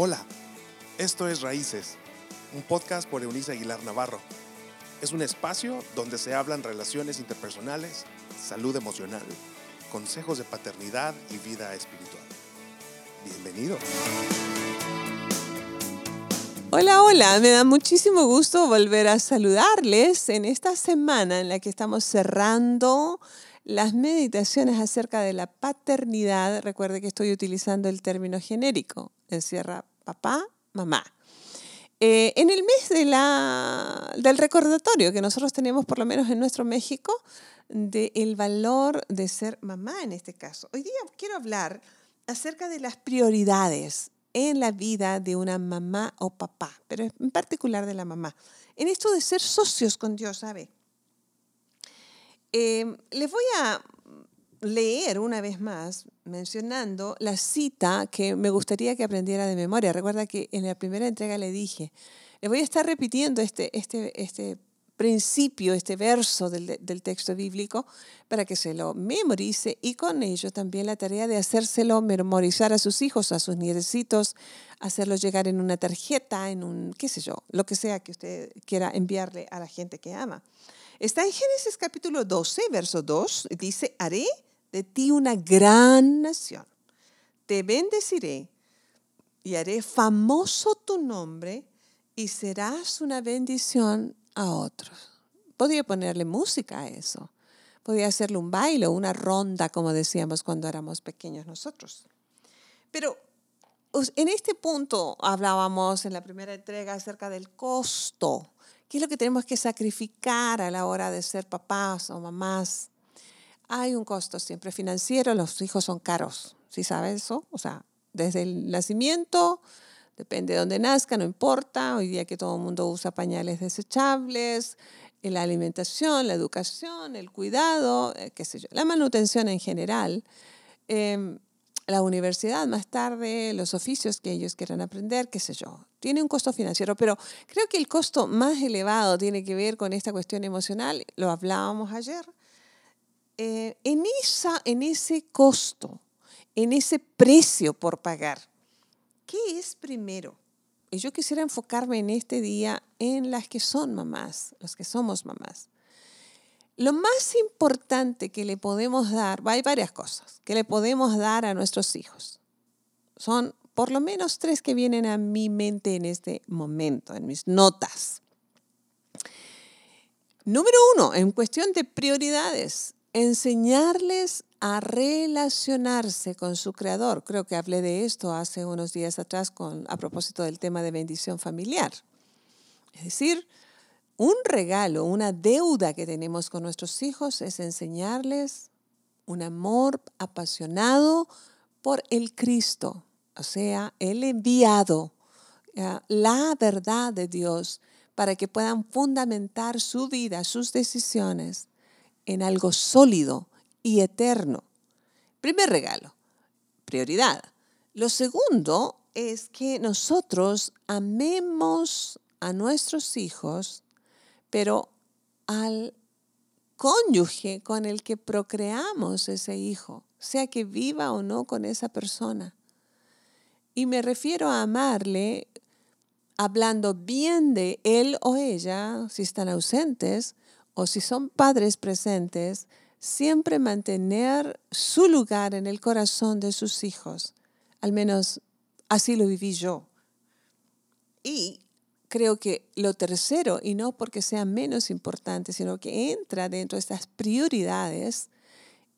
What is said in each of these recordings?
Hola, esto es Raíces, un podcast por Eunice Aguilar Navarro. Es un espacio donde se hablan relaciones interpersonales, salud emocional, consejos de paternidad y vida espiritual. Bienvenido. Hola, hola, me da muchísimo gusto volver a saludarles en esta semana en la que estamos cerrando las meditaciones acerca de la paternidad. Recuerde que estoy utilizando el término genérico, encierra papá, mamá. Eh, en el mes de la, del recordatorio que nosotros tenemos, por lo menos en nuestro México, del valor de ser mamá en este caso. Hoy día quiero hablar acerca de las prioridades en la vida de una mamá o papá, pero en particular de la mamá. En esto de ser socios con Dios, ¿sabe? Eh, les voy a leer una vez más, mencionando la cita que me gustaría que aprendiera de memoria. Recuerda que en la primera entrega le dije, le voy a estar repitiendo este, este, este principio, este verso del, del, texto bíblico, para que se lo memorice y con ello también la tarea de hacérselo memorizar a sus hijos, a sus nietecitos, hacerlo llegar en una tarjeta, en un, qué sé yo, lo que sea que usted quiera enviarle a la gente que ama. Está en Génesis capítulo 12, verso 2, dice, haré de ti una gran nación, te bendeciré y haré famoso tu nombre y serás una bendición a otros. Podría ponerle música a eso. Podría hacerle un baile o una ronda, como decíamos cuando éramos pequeños nosotros. Pero en este punto hablábamos en la primera entrega acerca del costo. ¿Qué es lo que tenemos que sacrificar a la hora de ser papás o mamás? Hay un costo siempre financiero, los hijos son caros, ¿sí sabes eso? O sea, desde el nacimiento Depende de dónde nazca, no importa. Hoy día que todo el mundo usa pañales desechables, eh, la alimentación, la educación, el cuidado, eh, qué sé yo, la manutención en general. Em, la universidad más tarde, los oficios que ellos quieran aprender, qué sé yo. Tiene un costo financiero, pero creo que el costo más elevado tiene que ver con esta cuestión emocional, lo hablábamos ayer. Eh, en, esa, en ese costo, en ese precio por pagar, ¿Qué es primero? Y yo quisiera enfocarme en este día en las que son mamás, los que somos mamás. Lo más importante que le podemos dar, hay varias cosas que le podemos dar a nuestros hijos. Son por lo menos tres que vienen a mi mente en este momento, en mis notas. Número uno, en cuestión de prioridades, enseñarles a relacionarse con su creador. Creo que hablé de esto hace unos días atrás con, a propósito del tema de bendición familiar. Es decir, un regalo, una deuda que tenemos con nuestros hijos es enseñarles un amor apasionado por el Cristo, o sea, el enviado, la verdad de Dios, para que puedan fundamentar su vida, sus decisiones en algo sólido y eterno. Primer regalo, prioridad. Lo segundo es que nosotros amemos a nuestros hijos, pero al cónyuge con el que procreamos ese hijo, sea que viva o no con esa persona. Y me refiero a amarle hablando bien de él o ella, si están ausentes, o si son padres presentes, siempre mantener su lugar en el corazón de sus hijos. Al menos así lo viví yo. Y creo que lo tercero, y no porque sea menos importante, sino que entra dentro de estas prioridades,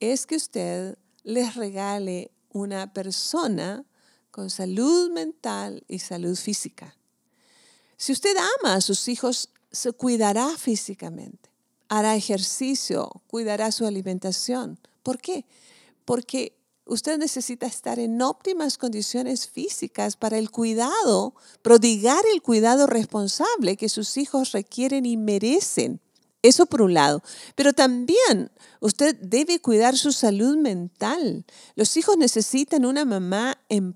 es que usted les regale una persona con salud mental y salud física. Si usted ama a sus hijos, se cuidará físicamente hará ejercicio, cuidará su alimentación. ¿Por qué? Porque usted necesita estar en óptimas condiciones físicas para el cuidado, prodigar el cuidado responsable que sus hijos requieren y merecen. Eso por un lado. Pero también usted debe cuidar su salud mental. Los hijos necesitan una mamá en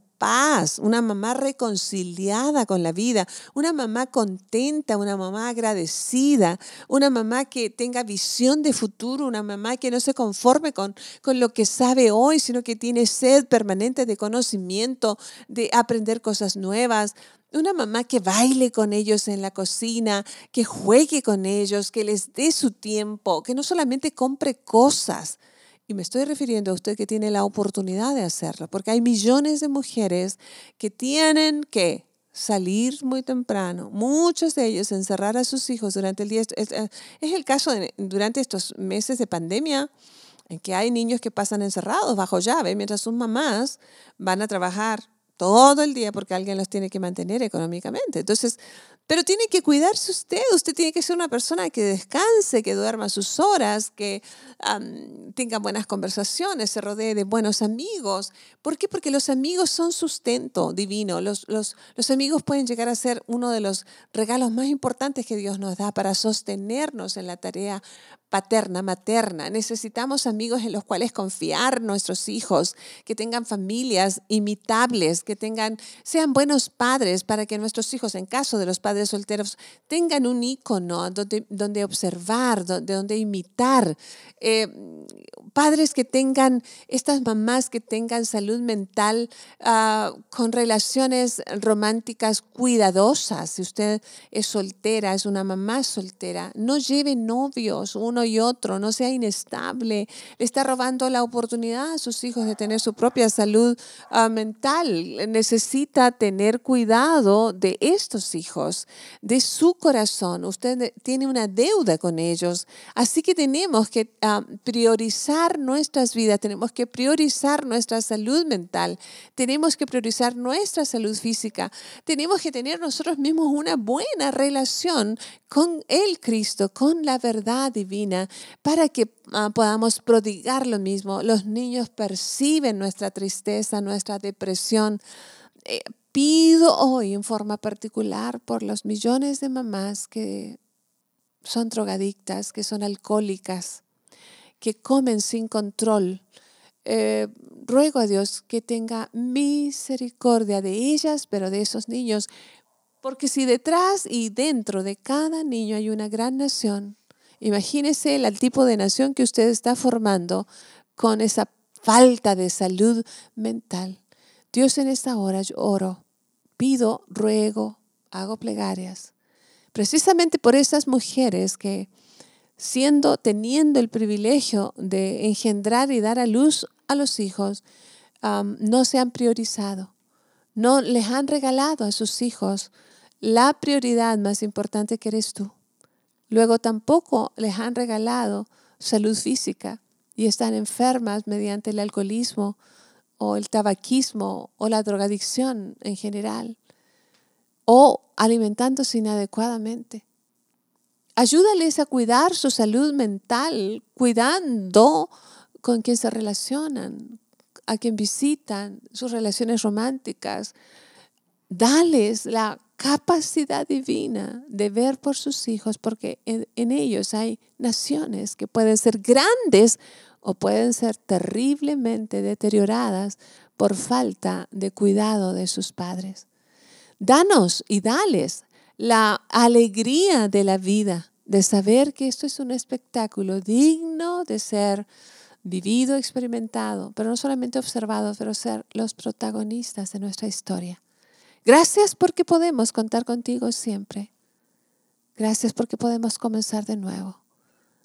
una mamá reconciliada con la vida, una mamá contenta, una mamá agradecida, una mamá que tenga visión de futuro, una mamá que no se conforme con, con lo que sabe hoy, sino que tiene sed permanente de conocimiento, de aprender cosas nuevas, una mamá que baile con ellos en la cocina, que juegue con ellos, que les dé su tiempo, que no solamente compre cosas. Y me estoy refiriendo a usted que tiene la oportunidad de hacerlo, porque hay millones de mujeres que tienen que salir muy temprano, muchos de ellos encerrar a sus hijos durante el día. Es, el caso durante estos meses de pandemia en que hay niños que pasan encerrados bajo llave mientras sus mamás van a trabajar todo el día porque alguien los tiene que mantener económicamente. Entonces, pero tiene que cuidarse usted, usted tiene que ser una persona que descanse, que duerma sus horas, que tenga buenas conversaciones, se rodee de buenos amigos. ¿Por qué? Porque los amigos son sustento divino. Los, los, los amigos pueden llegar a ser uno de los regalos más importantes que Dios nos da para sostenernos en la tarea paterna, materna. Necesitamos amigos en los cuales confiar nuestros hijos, que tengan familias imitables, que tengan, sean buenos padres para que nuestros hijos, en caso de los padres solteros, tengan un icono donde, donde observar, donde, donde imitar. Eh, padres que tengan, estas mamás que tengan salud mental ah, con relaciones románticas cuidadosas. Si usted es soltera, es una mamá soltera, no lleve novios uno y otro, no sea inestable. Le está robando la oportunidad a sus hijos de tener su propia salud ah, mental. Necesita tener cuidado de estos hijos, de su corazón. Usted tiene una deuda con ellos. Así que tenemos que ah, priorizar nuestras vidas, tenemos que priorizar nuestra salud mental, tenemos que priorizar nuestra salud física, tenemos que tener nosotros mismos una buena relación con el Cristo, con la verdad divina, para que ah, podamos prodigar lo mismo. Los niños perciben nuestra tristeza, nuestra depresión. Eh, pido hoy en forma particular por los millones de mamás que son drogadictas, que son alcohólicas, que comen sin control. Eh, ruego a Dios que tenga misericordia de ellas, pero de esos niños, porque si detrás y dentro de cada niño hay una gran nación, imagínese el, tipo de nación que usted está formando con esa falta de salud mental. Dios en esta hora yo oro, pido, ruego, hago plegarias, precisamente por esas mujeres que siendo, teniendo el privilegio de engendrar y dar a luz a los hijos, no se han priorizado. No les han regalado a sus hijos la prioridad más importante que eres tú. Luego tampoco les han regalado salud física y están enfermas mediante el alcoholismo o el tabaquismo o la drogadicción en general o alimentándose inadecuadamente. Ayúdales a cuidar su salud mental, cuidando con quien se relacionan, a quien visitan, sus relaciones románticas. Dales la capacidad divina de ver por sus hijos, porque en, en, ellos hay naciones que pueden ser grandes o pueden ser terriblemente deterioradas por falta de cuidado de sus padres. Danos y dales la alegría de la vida, de saber que esto es un espectáculo digno de ser vivido, experimentado, pero no solamente observado, pero ser los protagonistas de nuestra historia. Gracias porque podemos contar contigo siempre. Gracias porque podemos comenzar de nuevo.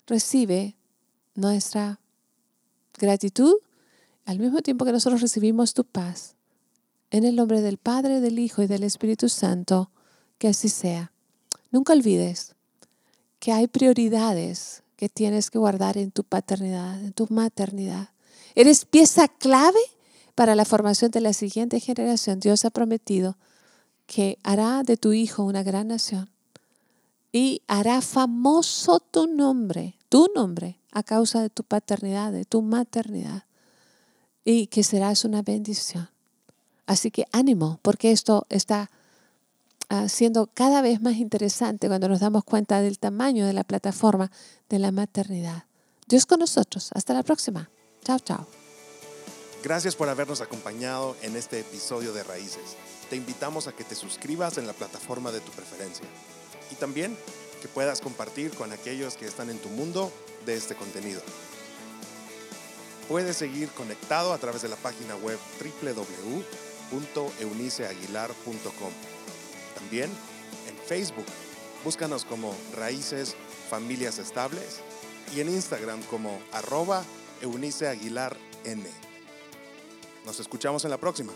Recibe nuestra gratitud al mismo tiempo que nosotros recibimos tu paz. En el nombre del Padre, del Hijo y del Espíritu Santo. Que así sea. Nunca olvides que hay prioridades que tienes que guardar en tu paternidad, en tu maternidad. Eres pieza clave para la formación de la siguiente generación. Dios ha prometido que hará de tu hijo una gran nación y hará famoso tu nombre, tu nombre, a causa de tu paternidad, de tu maternidad, y que serás una bendición. Así que ánimo, porque esto está siendo cada vez más interesante cuando nos damos cuenta del tamaño de la plataforma de la maternidad. Dios con nosotros. Hasta la próxima. Chao, chao. Gracias por habernos acompañado en este episodio de Raíces. Te invitamos a que te suscribas en la plataforma de tu preferencia y también que puedas compartir con aquellos que están en tu mundo de este contenido. Puedes seguir conectado a través de la página web www.euniceaguilar.com. También en Facebook, búscanos como Raíces Familias Estables y en Instagram como arroba Eunice Aguilar N. Nos escuchamos en la próxima.